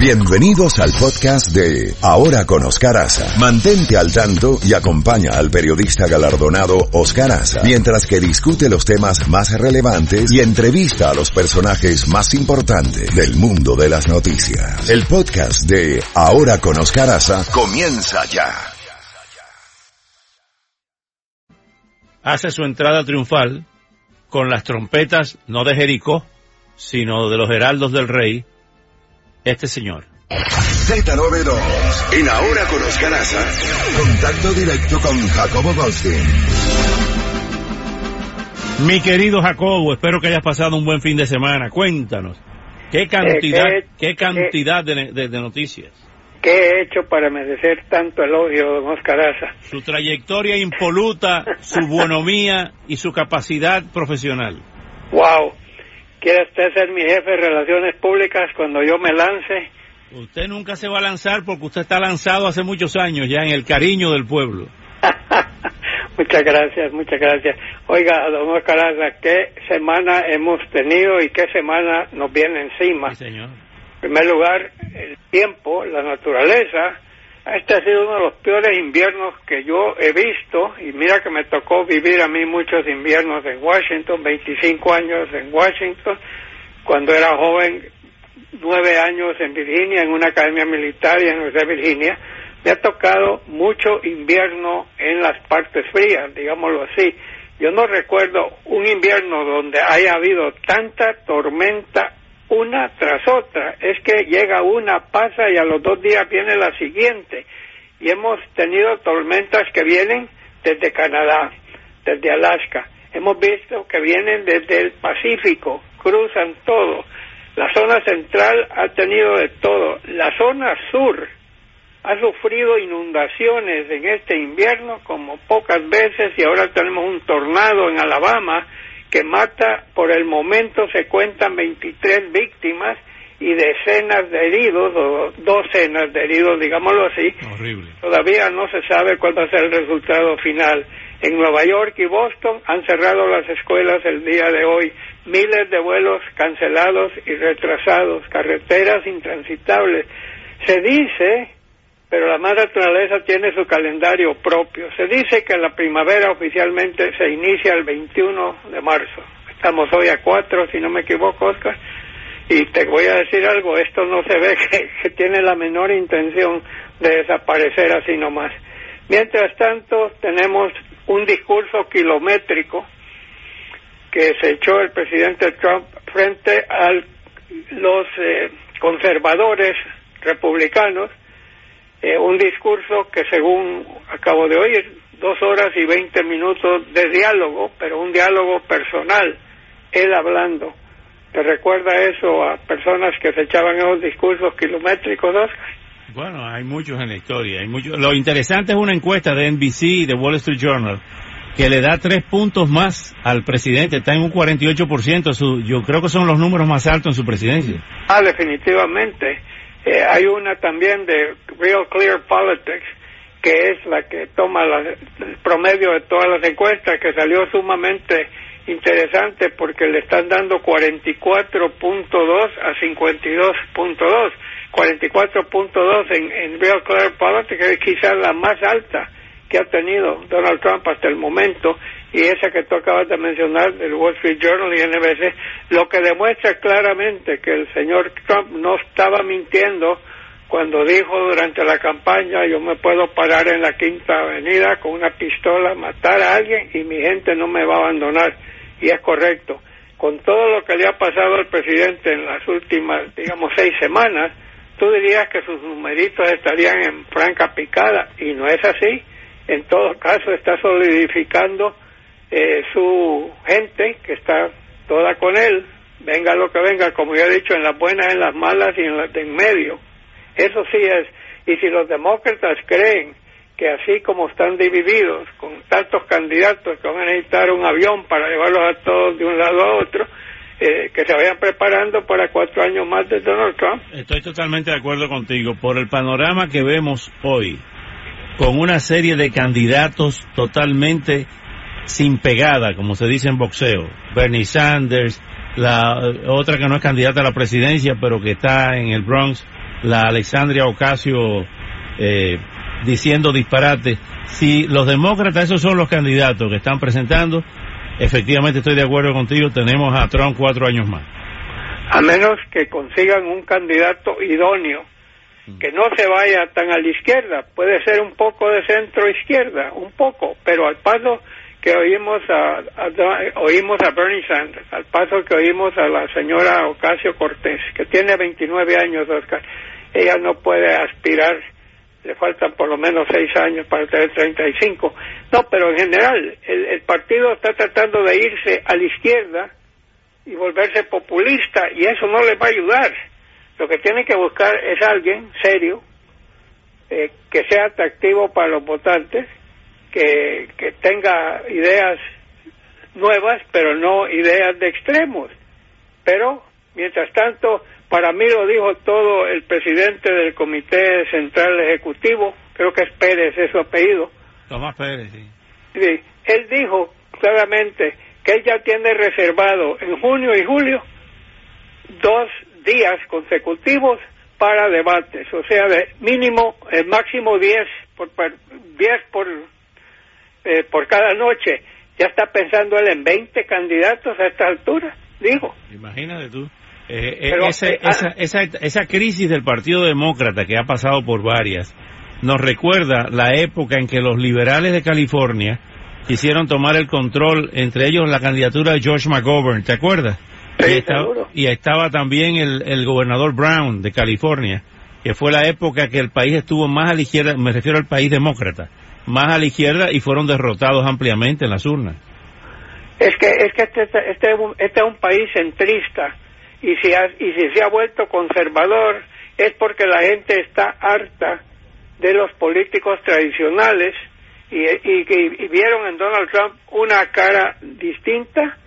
Bienvenidos al podcast de Ahora con Oscar Aza. Mantente al tanto y acompaña al periodista galardonado Oscar Aza mientras que discute los temas más relevantes y entrevista a los personajes más importantes del mundo de las noticias. El podcast de Ahora con Oscar Aza comienza ya. Hace su entrada triunfal con las trompetas no de Jericó, sino de los heraldos del rey, este señor. Z92, en Ahora con Oscar Aza, contacto directo con Jacobo Goldstein. Mi querido Jacobo, espero que hayas pasado un buen fin de semana. Cuéntanos, ¿qué cantidad, Eh, qué eh, cantidad de, de- de noticias? ¿Qué he hecho para merecer tanto elogio, don Oscar Aza? Su trayectoria impoluta, su bonomía y su capacidad profesional. ¡Wow! ¿Quiere usted ser mi jefe de relaciones públicas cuando yo me lance? Usted nunca se va a lanzar porque usted está lanzado hace muchos años ya en el cariño del pueblo. muchas gracias, muchas gracias. Oiga, don Oscar Aza, ¿qué semana hemos tenido y qué semana nos viene encima? Sí, señor. En primer lugar, el tiempo, la naturaleza. Este ha sido uno de los peores inviernos que yo he visto y mira que me tocó vivir a mí muchos inviernos en Washington, 25 años en Washington, cuando era joven, nueve años en Virginia, en una academia militar y en la Universidad de Virginia. Me ha tocado mucho invierno en las partes frías, digámoslo así. Yo no recuerdo un invierno donde haya habido tanta tormenta una tras otra. Es que llega una, pasa y a los dos días viene la siguiente. Y hemos tenido tormentas que vienen desde Canadá, desde Alaska. Hemos visto que vienen desde el Pacífico, cruzan todo. La zona central ha tenido de todo. La zona sur ha sufrido inundaciones en este invierno como pocas veces y ahora tenemos un tornado en Alabama que mata, por el momento se cuentan 23 víctimas y decenas de heridos, o docenas de heridos, digámoslo así. Horrible. Todavía no se sabe cuál va a ser el resultado final. En Nueva York y Boston han cerrado las escuelas el día de hoy. Miles de vuelos cancelados y retrasados, carreteras intransitables. Se dice, pero la madre naturaleza tiene su calendario propio. Se dice que la primavera oficialmente se inicia el 21 de marzo. Estamos hoy a 4, si no me equivoco, Oscar. Y te voy a decir algo, esto no se ve que, que tiene la menor intención de desaparecer así nomás. Mientras tanto, tenemos un discurso kilométrico que se echó el presidente Trump frente a los eh, conservadores republicanos, eh, un discurso que según acabo de oír, dos horas y veinte minutos de diálogo, pero un diálogo personal, él hablando. ¿Te recuerda eso a personas que se echaban esos discursos kilométricos, Oscar? Bueno, hay muchos en la historia. Hay muchos. Lo interesante es una encuesta de NBC y de Wall Street Journal que le da tres puntos más al presidente. Está en un 48%. Su, yo creo que son los números más altos en su presidencia. Ah, definitivamente. Eh, hay una también de Real Clear Politics, que es la que toma la- el promedio de todas las encuestas, que salió sumamente interesante porque le están dando 44.2 a 52.2. 44.2 en, en Real Clear Politics, es quizás la más alta que ha tenido Donald Trump hasta el momento y esa que tú acabas de mencionar del Wall Street Journal y NBC, lo que demuestra claramente que el señor Trump no estaba mintiendo cuando dijo durante la campaña yo me puedo parar en la quinta avenida con una pistola, matar a alguien y mi gente no me va a abandonar y es correcto. Con todo lo que le ha pasado al presidente en las últimas, digamos, seis semanas, tú dirías que sus numeritos estarían en franca picada y no es así. En todo caso está solidificando eh, su gente que está toda con él, venga lo que venga, como ya he dicho, en las buenas, en las malas y en las de en medio. Eso sí es. Y si los demócratas creen que así como están divididos, con tantos candidatos que van a necesitar un avión para llevarlos a todos de un lado a otro, eh, que se vayan preparando para cuatro años más de Donald Trump. Estoy totalmente de acuerdo contigo. Por el panorama que vemos hoy, con una serie de candidatos totalmente sin pegada, como se dice en boxeo. Bernie Sanders, la otra que no es candidata a la presidencia, pero que está en el Bronx, la Alexandria Ocasio eh, diciendo disparate. Si los demócratas, esos son los candidatos que están presentando, efectivamente estoy de acuerdo contigo, tenemos a Trump cuatro años más. A menos que consigan un candidato idóneo, que no se vaya tan a la izquierda, puede ser un poco de centro izquierda, un poco, pero al paso que oímos a, oímos a Bernie Sanders, al paso que oímos a la señora Ocasio Cortés, que tiene 29 años, Oscar, ella no puede aspirar, le faltan por lo menos seis años para tener 35. No, pero en general, el, el partido está tratando de irse a la izquierda y volverse populista, y eso no le va a ayudar. Lo que tiene que buscar es alguien serio, eh, que sea atractivo para los votantes, que, que tenga ideas nuevas, pero no ideas de extremos. Pero, mientras tanto, para mí lo dijo todo el presidente del Comité Central Ejecutivo, creo que es Pérez, es su apellido. Tomás Pérez, sí. sí. Él dijo claramente que él ya tiene reservado en junio y julio dos días consecutivos para debates, o sea, de mínimo, el máximo 10 por, 10 por eh, por cada noche. Ya está pensando él en 20 candidatos a esta altura, digo. Imagínate tú. Eh, eh, ese, ah, esa, esa, esa crisis del Partido Demócrata que ha pasado por varias nos recuerda la época en que los liberales de California quisieron tomar el control, entre ellos la candidatura de George McGovern, ¿te acuerdas? Sí, y, estaba, y, estaba, también el, el, gobernador Brown de California, que fue la época que el país estuvo más a la izquierda, me refiero al país demócrata, más a la izquierda y fueron derrotados ampliamente en las urnas. Es que, es que este, este, este, este es un país centrista y si, ha, y si se ha vuelto conservador es porque la gente está harta de los políticos tradicionales y, y, y, vieron en Donald Trump una cara distinta,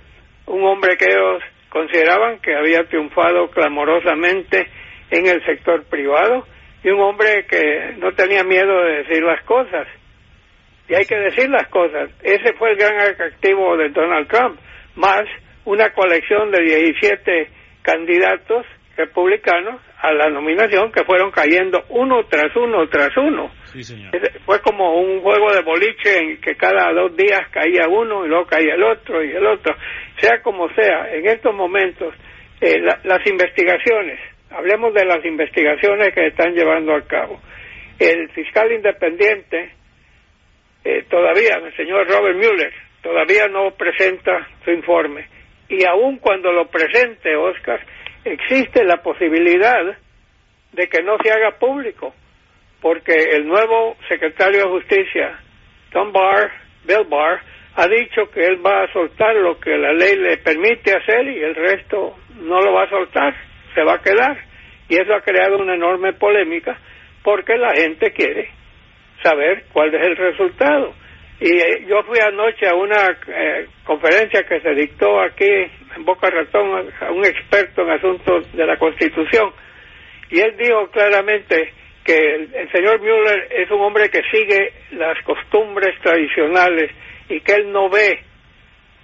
un hombre que ellos consideraban que había triunfado clamorosamente en el sector privado y un hombre que no tenía miedo de decir las cosas y hay que decir las cosas. Ese fue el gran atractivo de Donald Trump, más una colección de 17 candidatos republicanos a la nominación que fueron cayendo uno tras uno tras uno. Fue como un juego de boliche en que cada dos días caía uno y luego caía el otro y el otro. Sea como sea, en estos momentos eh, las investigaciones, hablemos de las investigaciones que están llevando a cabo. El fiscal independiente eh, todavía, el señor Robert Mueller, todavía no presenta su informe. Y aun cuando lo presente, Oscar, existe la posibilidad de que no se haga público, porque el nuevo secretario de Justicia, Tom Barr, Bill Barr, ha dicho que él va a soltar lo que la ley le permite hacer y el resto no lo va a soltar, se va a quedar. Y eso ha creado una enorme polémica porque la gente quiere saber cuál es el resultado. Y eh, yo fui anoche a una eh, conferencia que se dictó aquí en Boca Ratón a un experto en asuntos de la Constitución y él dijo claramente que el, señor Mueller es un hombre que sigue las costumbres tradicionales y que él no ve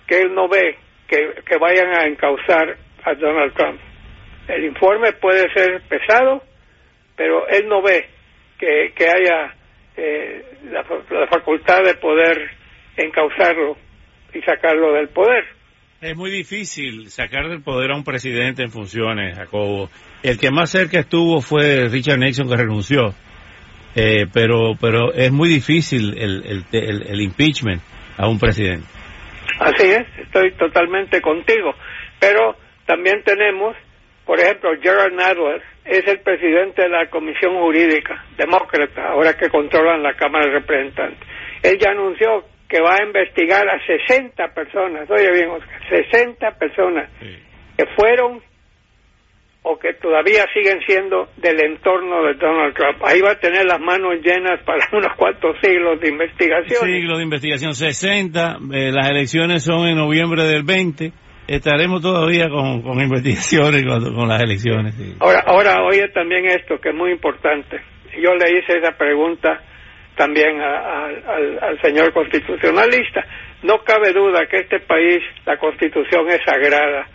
que él no ve que, que vayan a encauzar a Donald Trump. El informe puede ser pesado, pero él no ve que, que haya eh, la, la, facultad de poder encauzarlo y sacarlo del poder. Es muy difícil sacar del poder a un presidente en funciones, Jacobo. El que más cerca estuvo fue Richard Nixon, que renunció. Eh, pero, pero es muy difícil el, el, el, el impeachment a un presidente. Así es, estoy totalmente contigo. Pero también tenemos, por ejemplo, Gerald Nadler, es el presidente de la Comisión Jurídica, demócrata, ahora que controlan la Cámara de Representantes. Él ya anunció que va a investigar a 60 personas, oye bien, Oscar, 60 personas que fueron o que todavía siguen siendo del entorno de Donald Trump. Ahí va a tener las manos llenas para unos cuantos siglos de investigación. Siglos de investigación, 60, eh, las elecciones son en noviembre del 20 estaremos todavía con, investigaciones con, las elecciones. Ahora, ahora oye también esto que es muy importante. Yo le hice esa pregunta también al, al señor constitucionalista. No cabe duda que este país, la constitución es sagrada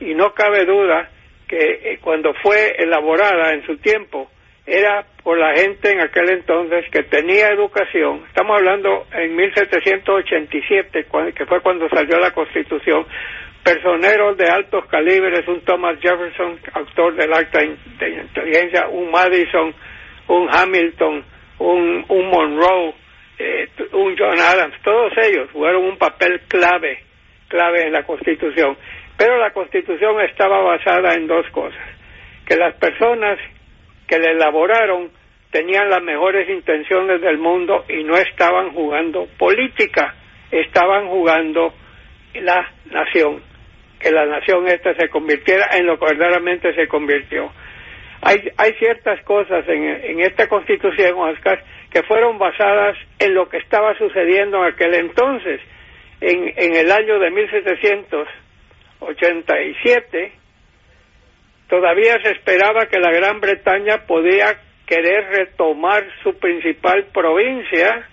y no cabe duda que eh, cuando fue elaborada en su tiempo era por la gente en aquel entonces que tenía educación. Estamos hablando en 1787, que fue cuando salió la Constitución. Personeros de altos calibres, un Thomas Jefferson, autor del Acta de Inteligencia, un Madison, un Hamilton, un, Monroe, eh, un John Adams, todos ellos jugaron un papel clave, clave en la Constitución. Pero la Constitución estaba basada en dos cosas, que las personas que la elaboraron tenían las mejores intenciones del mundo y no estaban jugando política, estaban jugando la nación, que la nación esta se convirtiera en lo que verdaderamente se convirtió. Hay, hay ciertas cosas en, en esta constitución, Oscar, que fueron basadas en lo que estaba sucediendo en aquel entonces. En, en el año de 1787, todavía se esperaba que la Gran Bretaña podía querer retomar su principal provincia,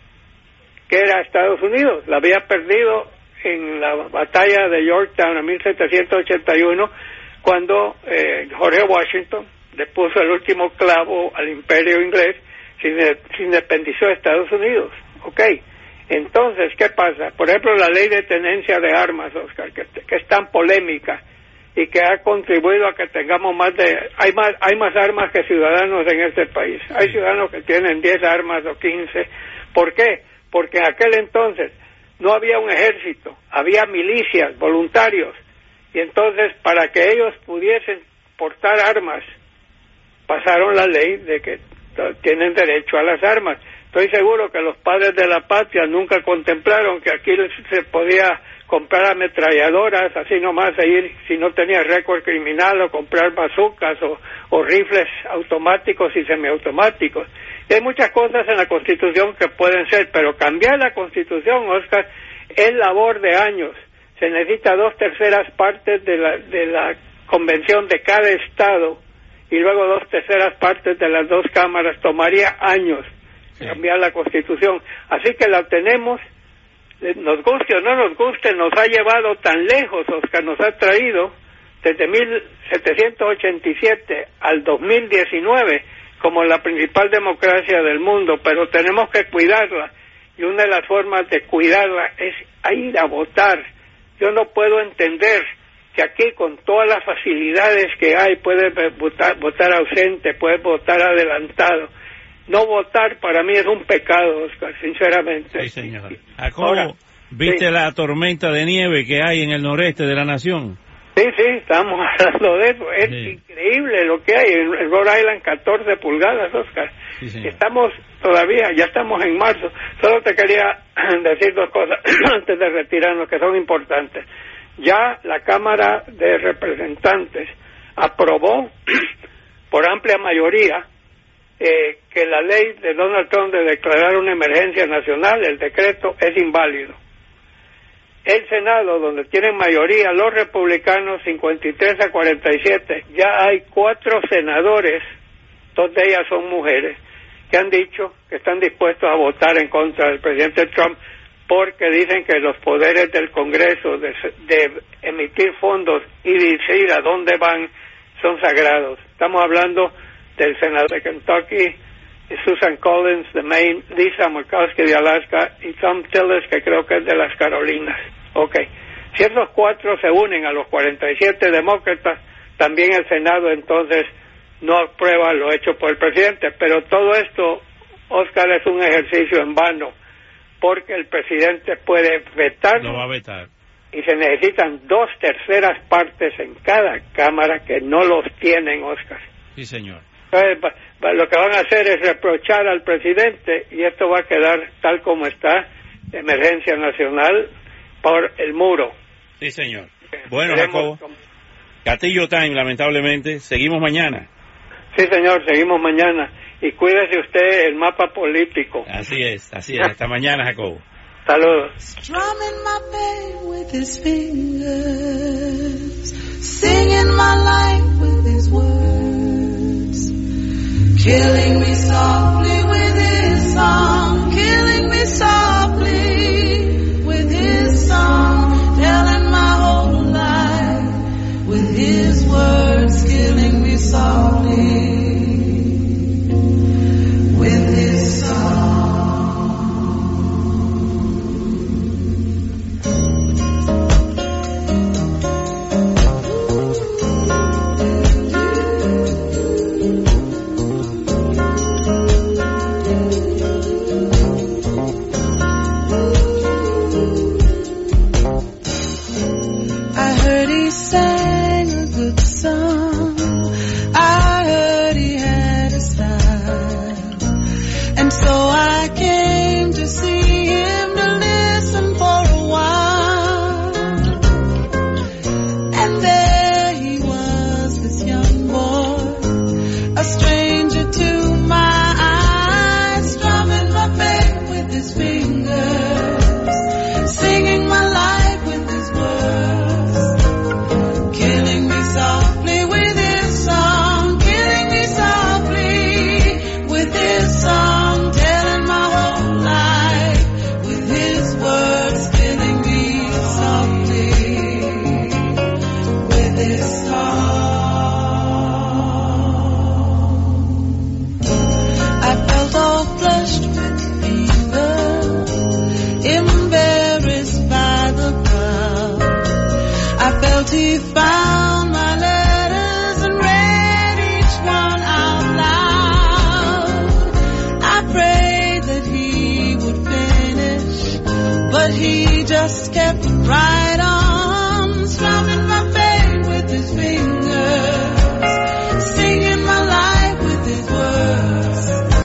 que era Estados Unidos. La había perdido en la batalla de Yorktown en 1781, cuando eh, Jorge Washington le puso el último clavo al imperio inglés, se independizó de Estados Unidos. ¿Ok? Entonces, ¿qué pasa? Por ejemplo, la ley de tenencia de armas, Oscar, que, que es tan polémica y que ha contribuido a que tengamos más de hay más hay más armas que ciudadanos en este país. Hay ciudadanos que tienen 10 armas o 15. ¿Por qué? Porque en aquel entonces no había un ejército, había milicias, voluntarios. Y entonces para que ellos pudiesen portar armas pasaron la ley de que tienen derecho a las armas. Estoy seguro que los padres de la patria nunca contemplaron que aquí se podía comprar ametralladoras, así nomás ir, si no tenía récord criminal, o comprar bazucas o, rifles automáticos y semiautomáticos. Hay muchas cosas en la Constitución que pueden ser, pero cambiar la Constitución, Oscar, es labor de años. Se necesita dos terceras partes de la, de la convención de cada Estado y luego dos terceras partes de las dos cámaras. Tomaría años cambiar la Constitución. Así que la tenemos nos guste o no nos guste, nos ha llevado tan lejos, Oscar, nos ha traído desde 1787 al 2019 como la principal democracia del mundo, pero tenemos que cuidarla y una de las formas de cuidarla es ir a votar. Yo no puedo entender que aquí con todas las facilidades que hay puedes votar, votar ausente, puedes votar adelantado no votar para mí es un pecado, Oscar, sinceramente. Sí, señor. ¿viste la tormenta de nieve que hay en el noreste de la nación? Sí, sí, estamos hablando de eso. Es increíble lo que hay en, Rhode Island, 14 pulgadas, Oscar. estamos todavía, ya estamos en marzo. Solo te quería decir dos cosas antes de retirarnos que son importantes. Ya la Cámara de Representantes aprobó por amplia mayoría eh, que la ley de Donald Trump de declarar una emergencia nacional, el decreto, es inválido. El Senado, donde tienen mayoría los republicanos, 53 a 47, ya hay cuatro senadores, dos de ellas son mujeres, que han dicho que están dispuestos a votar en contra del presidente Trump porque dicen que los poderes del Congreso de, de emitir fondos y decir a dónde van son sagrados. Estamos hablando del senador de Kentucky, Susan Collins de Maine, Lisa Murkowski de Alaska y Tom Tillis, que creo que es de las Carolinas. Ok. Si esos cuatro se unen a los 47 demócratas, también el Senado entonces no aprueba lo hecho por el presidente. Pero todo esto, Oscar, es un ejercicio en vano, porque el presidente puede vetar. No va a vetar. Y se necesitan dos terceras partes en cada Cámara que no los tienen, Oscar. Sí, señor lo que van a hacer es reprochar al presidente y esto va a quedar tal como está, emergencia nacional por el muro. Sí, señor. Bueno, Jacobo, Catillo Time, lamentablemente, seguimos mañana. Sí, señor, seguimos mañana. Y cuídese usted el mapa político. Así es, así es. Hasta mañana, Jacobo. Saludos. Killing me softly